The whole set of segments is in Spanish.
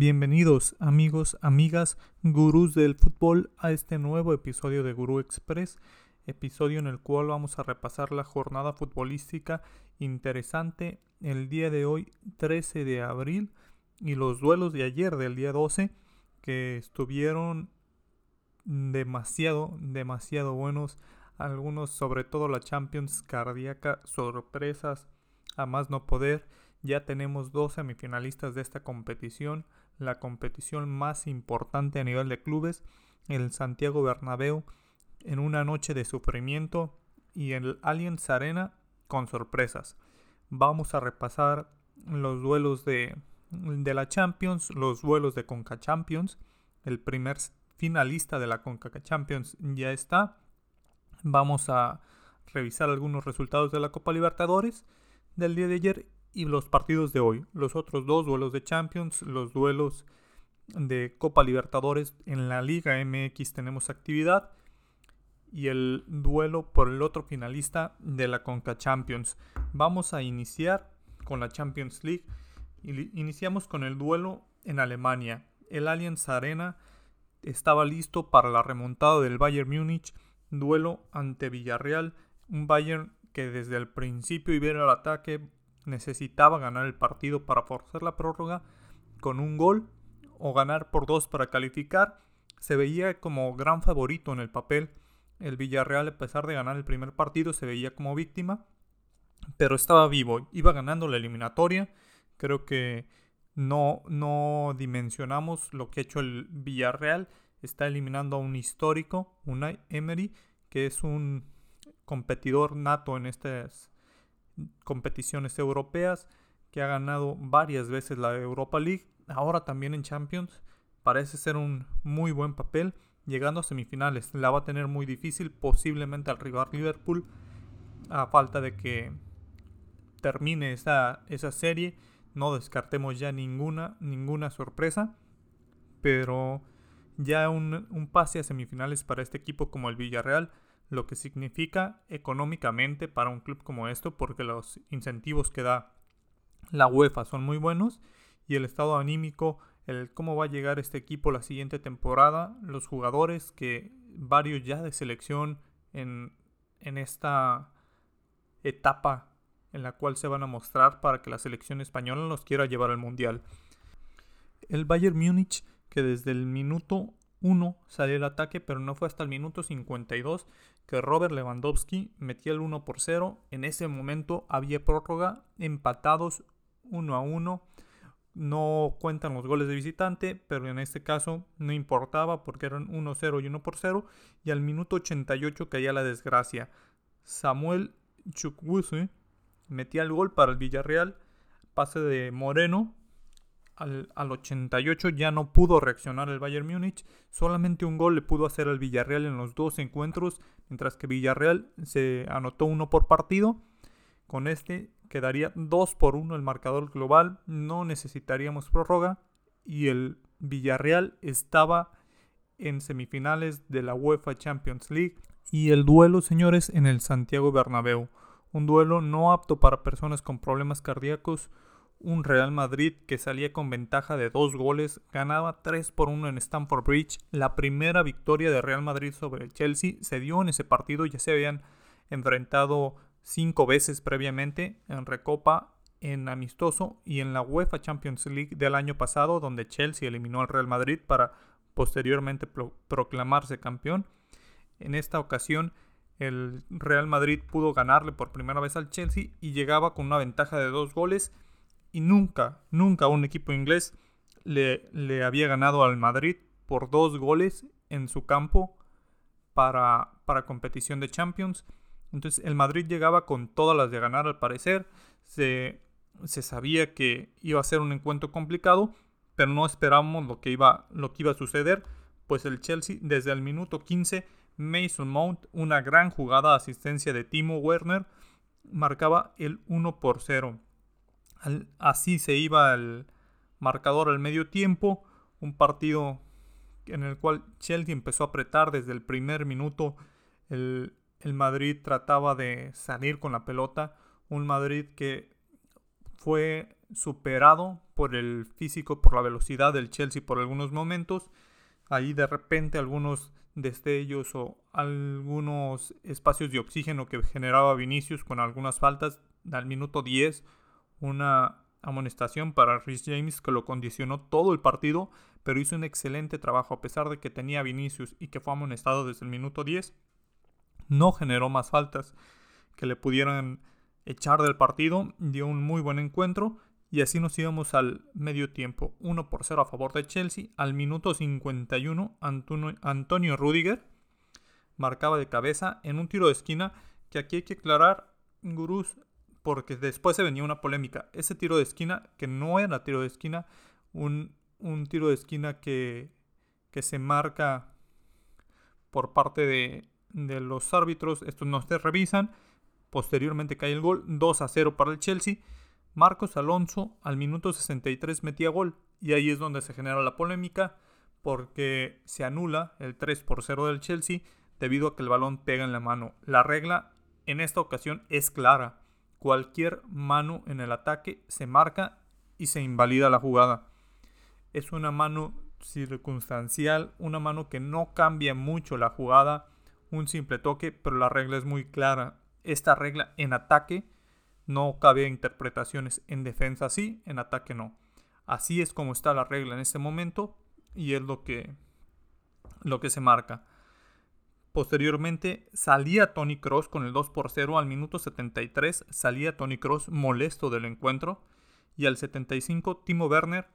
Bienvenidos amigos, amigas, gurús del fútbol a este nuevo episodio de Gurú Express, episodio en el cual vamos a repasar la jornada futbolística interesante el día de hoy 13 de abril y los duelos de ayer del día 12 que estuvieron demasiado, demasiado buenos, algunos sobre todo la Champions cardíaca, sorpresas a más no poder. Ya tenemos dos semifinalistas de esta competición, la competición más importante a nivel de clubes, el Santiago Bernabéu, en una noche de sufrimiento y el Allianz Arena con sorpresas. Vamos a repasar los duelos de, de la Champions, los duelos de Conca Champions. El primer finalista de la Conca Champions ya está. Vamos a revisar algunos resultados de la Copa Libertadores del día de ayer y los partidos de hoy. Los otros dos duelos de Champions, los duelos de Copa Libertadores en la Liga MX tenemos actividad y el duelo por el otro finalista de la Conca Champions. Vamos a iniciar con la Champions League. Iniciamos con el duelo en Alemania. El Allianz Arena estaba listo para la remontada del Bayern Múnich, duelo ante Villarreal, un Bayern que desde el principio iba al ataque, necesitaba ganar el partido para forzar la prórroga con un gol o ganar por dos para calificar. Se veía como gran favorito en el papel. El Villarreal, a pesar de ganar el primer partido, se veía como víctima, pero estaba vivo, iba ganando la eliminatoria. Creo que no, no dimensionamos lo que ha hecho el Villarreal. Está eliminando a un histórico, Unai Emery, que es un competidor nato en estas competiciones europeas, que ha ganado varias veces la Europa League, ahora también en Champions. Parece ser un muy buen papel, llegando a semifinales. La va a tener muy difícil, posiblemente al rival Liverpool, a falta de que termine esa, esa serie. No descartemos ya ninguna, ninguna sorpresa, pero ya un, un pase a semifinales para este equipo como el Villarreal lo que significa económicamente para un club como esto, porque los incentivos que da la UEFA son muy buenos y el estado anímico, el cómo va a llegar este equipo la siguiente temporada, los jugadores que varios ya de selección en, en esta etapa en la cual se van a mostrar para que la selección española los quiera llevar al mundial. El Bayern Múnich que desde el minuto 1 salió el ataque, pero no fue hasta el minuto 52 que Robert Lewandowski metía el 1 por 0. En ese momento había prórroga, empatados 1 a 1. No cuentan los goles de visitante, pero en este caso no importaba porque eran 1-0 y 1 por 0. Y al minuto 88 caía la desgracia. Samuel Chukwueze metía el gol para el Villarreal. Pase de Moreno al, 88 ya no pudo reaccionar el Bayern Múnich. Solamente un gol le pudo hacer al Villarreal en los dos encuentros, mientras que Villarreal se anotó uno por partido. Con este quedaría 2 por 1 el marcador global. No necesitaríamos prórroga. Y el Villarreal estaba en semifinales de la UEFA Champions League. Y el duelo, señores, en el Santiago Bernabéu. Un duelo no apto para personas con problemas cardíacos un Real Madrid que salía con ventaja de dos goles, ganaba 3 por 1 en Stamford Bridge. La primera victoria de Real Madrid sobre el Chelsea se dio en ese partido, ya se habían enfrentado cinco veces previamente en Recopa, en amistoso y en la UEFA Champions League del año pasado, donde Chelsea eliminó al Real Madrid para posteriormente proclamarse campeón. En esta ocasión, el Real Madrid pudo ganarle por primera vez al Chelsea y llegaba con una ventaja de dos goles y nunca, nunca un equipo inglés le, había ganado al Madrid por dos goles en su campo para, para competición de Champions. Entonces el Madrid llegaba con todas las de ganar al parecer. Se, se sabía que iba a ser un encuentro complicado, pero no esperábamos lo que iba, lo que iba a suceder. Pues el Chelsea desde el minuto 15, Mason Mount, una gran jugada asistencia de Timo Werner, marcaba el 1 por 0 así se iba el marcador al medio tiempo. Un partido en el cual Chelsea empezó a apretar desde el primer minuto. El, Madrid trataba de salir con la pelota. Un Madrid que fue superado por el físico, por la velocidad del Chelsea por algunos momentos. Ahí de repente algunos destellos o algunos espacios de oxígeno que generaba Vinicius con algunas faltas. Al minuto 10, una amonestación para Rhys James que lo condicionó todo el partido, pero hizo un excelente trabajo a pesar de que tenía Vinicius y que fue amonestado desde el minuto 10. No generó más faltas que le pudieran echar del partido, dio un muy buen encuentro y así nos íbamos al medio tiempo, 1 por 0 a favor de Chelsea. Al minuto 51, Antonio, Rudiger marcaba de cabeza en un tiro de esquina que aquí hay que aclarar, gurús, porque después se venía una polémica. Ese tiro de esquina, que no era tiro de esquina, un, un tiro de esquina que, que se marca por parte de, de los árbitros, estos no se revisan. Posteriormente cae el gol, 2 a 0 para el Chelsea. Marcos Alonso al minuto 63 metía gol y ahí es donde se genera la polémica porque se anula el 3 por 0 del Chelsea debido a que el balón pega en la mano. La regla en esta ocasión es clara. Cualquier mano en el ataque se marca y se invalida la jugada. Es una mano circunstancial, una mano que no cambia mucho la jugada, un simple toque, pero la regla es muy clara. Esta regla en ataque no cabe interpretaciones en defensa sí, en ataque no. Así es como está la regla en este momento y es lo que, lo que se marca. Posteriormente salía Tony Cross con el 2 por 0 al minuto 73, salía Tony Cross molesto del encuentro y al 75 Timo Werner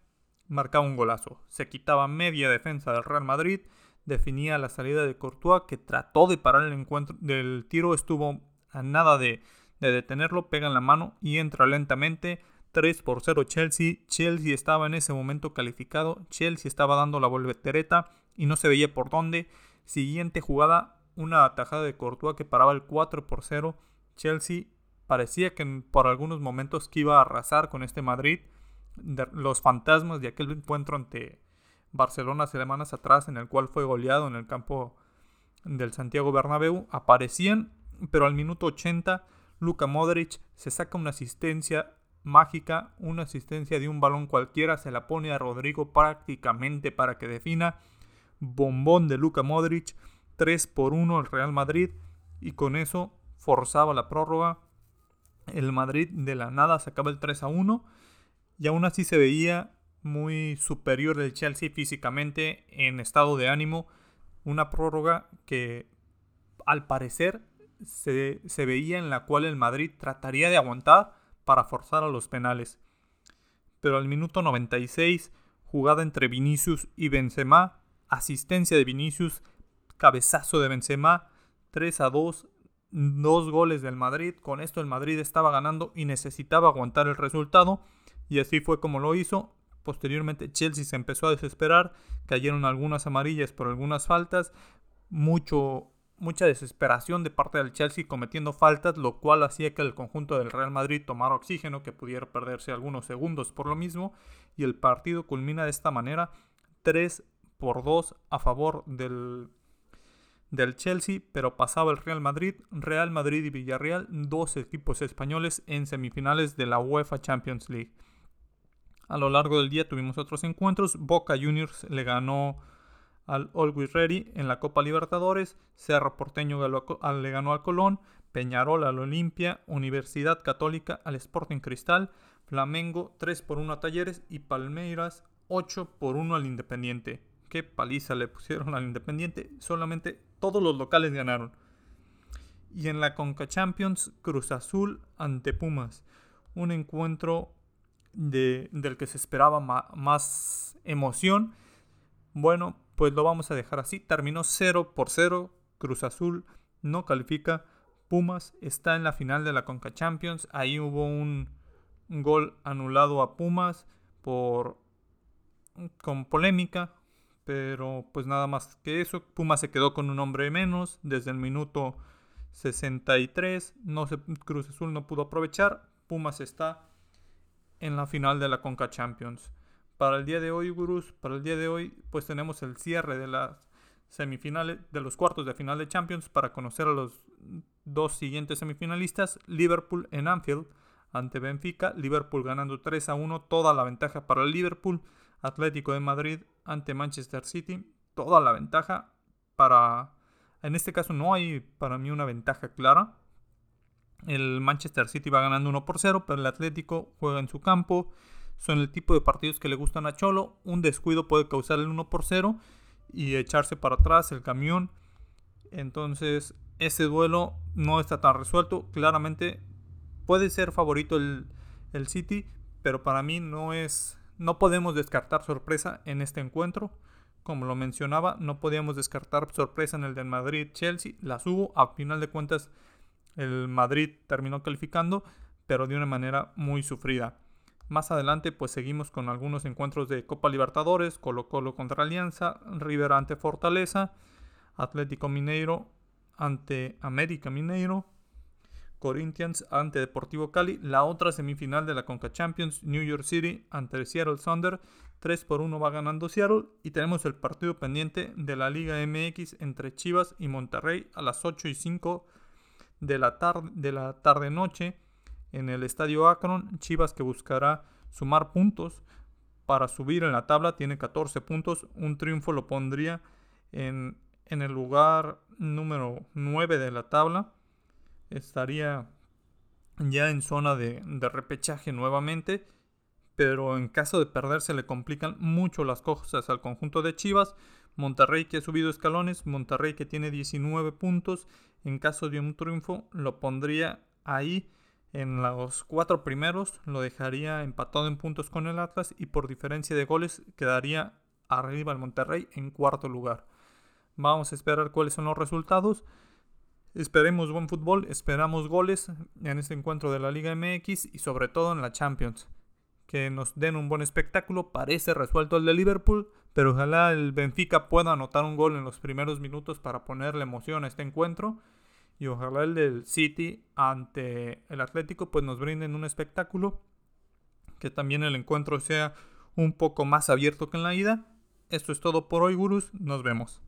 marcaba un golazo. Se quitaba media defensa del Real Madrid, definía la salida de Courtois que trató de parar el encuentro del tiro, estuvo a nada de de detenerlo, pega en la mano y entra lentamente. 3 por 0 Chelsea. Chelsea estaba en ese momento calificado. Chelsea estaba dando la voltereta y no se veía por dónde. Siguiente jugada, una atajada de Courtois que paraba el 4 por 0. Chelsea parecía que por algunos momentos que iba a arrasar con este Madrid. los fantasmas de aquel encuentro ante Barcelona semanas atrás en el cual fue goleado en el campo del Santiago Bernabéu aparecían, pero al minuto 80 Luka Modric se saca una asistencia mágica, una asistencia de un balón cualquiera, se la pone a Rodrigo prácticamente para que defina. Bombón de Luka Modric, 3 por 1 el Real Madrid y con eso forzaba la prórroga. El Madrid de la nada sacaba el 3 a 1 y aún así se veía muy superior el Chelsea físicamente en estado de ánimo. Una prórroga que al parecer se, veía en la cual el Madrid trataría de aguantar para forzar a los penales. Pero al minuto 96, jugada entre Vinicius y Benzema, asistencia de Vinicius, cabezazo de Benzema, 3 a 2, dos goles del Madrid. Con esto el Madrid estaba ganando y necesitaba aguantar el resultado. Y así fue como lo hizo. Posteriormente Chelsea se empezó a desesperar, cayeron algunas amarillas por algunas faltas, mucho mucha desesperación de parte del Chelsea cometiendo faltas, lo cual hacía que el conjunto del Real Madrid tomara oxígeno, que pudiera perderse algunos segundos por lo mismo, y el partido culmina de esta manera 3 por 2 a favor del, del Chelsea, pero pasaba el Real Madrid, Real Madrid y Villarreal, dos equipos españoles en semifinales de la UEFA Champions League. A lo largo del día tuvimos otros encuentros, Boca Juniors le ganó al Always Ready en la Copa Libertadores, Cerro Porteño le ganó al Colón, Peñarol al Olimpia, Universidad Católica al Sporting Cristal, Flamengo 3 por 1 a Talleres. Y Palmeiras 8 por 1 al Independiente. Qué paliza le pusieron al Independiente, solamente todos los locales ganaron. Y en la Conca Champions, Cruz Azul ante Pumas. Un encuentro de, del que se esperaba más emoción. Bueno, pues lo vamos a dejar así. Terminó 0 por 0. Cruz Azul no califica. Pumas está en la final de la Conca Champions. Ahí hubo un gol anulado a Pumas por con polémica, pero pues nada más que eso. Pumas se quedó con un hombre menos desde el minuto 63. No se, Cruz Azul no pudo aprovechar. Pumas está en la final de la Conca Champions para el día de hoy, gurús, para el día de hoy, pues tenemos el cierre de las semifinales, de los cuartos de final de Champions para conocer a los dos siguientes semifinalistas. Liverpool en Anfield ante Benfica, Liverpool ganando 3 a 1, toda la ventaja para el Liverpool, Atlético de Madrid ante Manchester City, toda la ventaja para... En este caso no hay para mí una ventaja clara. El Manchester City va ganando 1 por 0, pero el Atlético juega en su campo. Son el tipo de partidos que le gustan a Cholo. Un descuido puede causar el 1 por 0 y echarse para atrás el camión. Entonces ese duelo no está tan resuelto. Claramente puede ser favorito el, el City, pero para mí no es... No podemos descartar sorpresa en este encuentro. Como lo mencionaba, no podíamos descartar sorpresa en el del Madrid-Chelsea. Las hubo. A final de cuentas, el Madrid terminó calificando, pero de una manera muy sufrida. Más adelante, pues seguimos con algunos encuentros de Copa Libertadores: Colo Colo contra Alianza, River ante Fortaleza, Atlético Mineiro ante América Mineiro, Corinthians ante Deportivo Cali. La otra semifinal de la Conca Champions, New York City ante Seattle Thunder. 3 por 1 va ganando Seattle. Y tenemos el partido pendiente de la Liga MX entre Chivas y Monterrey a las 8 y 5 de la tarde, noche en el estadio Akron. Chivas que buscará sumar puntos para subir en la tabla. Tiene 14 puntos. Un triunfo lo pondría en en el lugar número 9 de la tabla. Estaría ya en zona de, repechaje nuevamente. Pero en caso de perderse le complican mucho las cosas al conjunto de Chivas. Monterrey que ha subido escalones. Monterrey que tiene 19 puntos. En caso de un triunfo lo pondría ahí en los cuatro primeros. Lo dejaría empatado en puntos con el Atlas. Y por diferencia de goles quedaría arriba el Monterrey en cuarto lugar. Vamos a esperar cuáles son los resultados. Esperemos buen fútbol, esperamos goles en este encuentro de la Liga MX y sobre todo en la Champions. Que nos den un buen espectáculo. Parece resuelto el de Liverpool, pero ojalá el Benfica pueda anotar un gol en los primeros minutos para ponerle emoción a este encuentro. Y ojalá el del City ante el Atlético pues nos brinden un espectáculo. Que también el encuentro sea un poco más abierto que en la ida. Esto es todo por hoy, gurús. Nos vemos.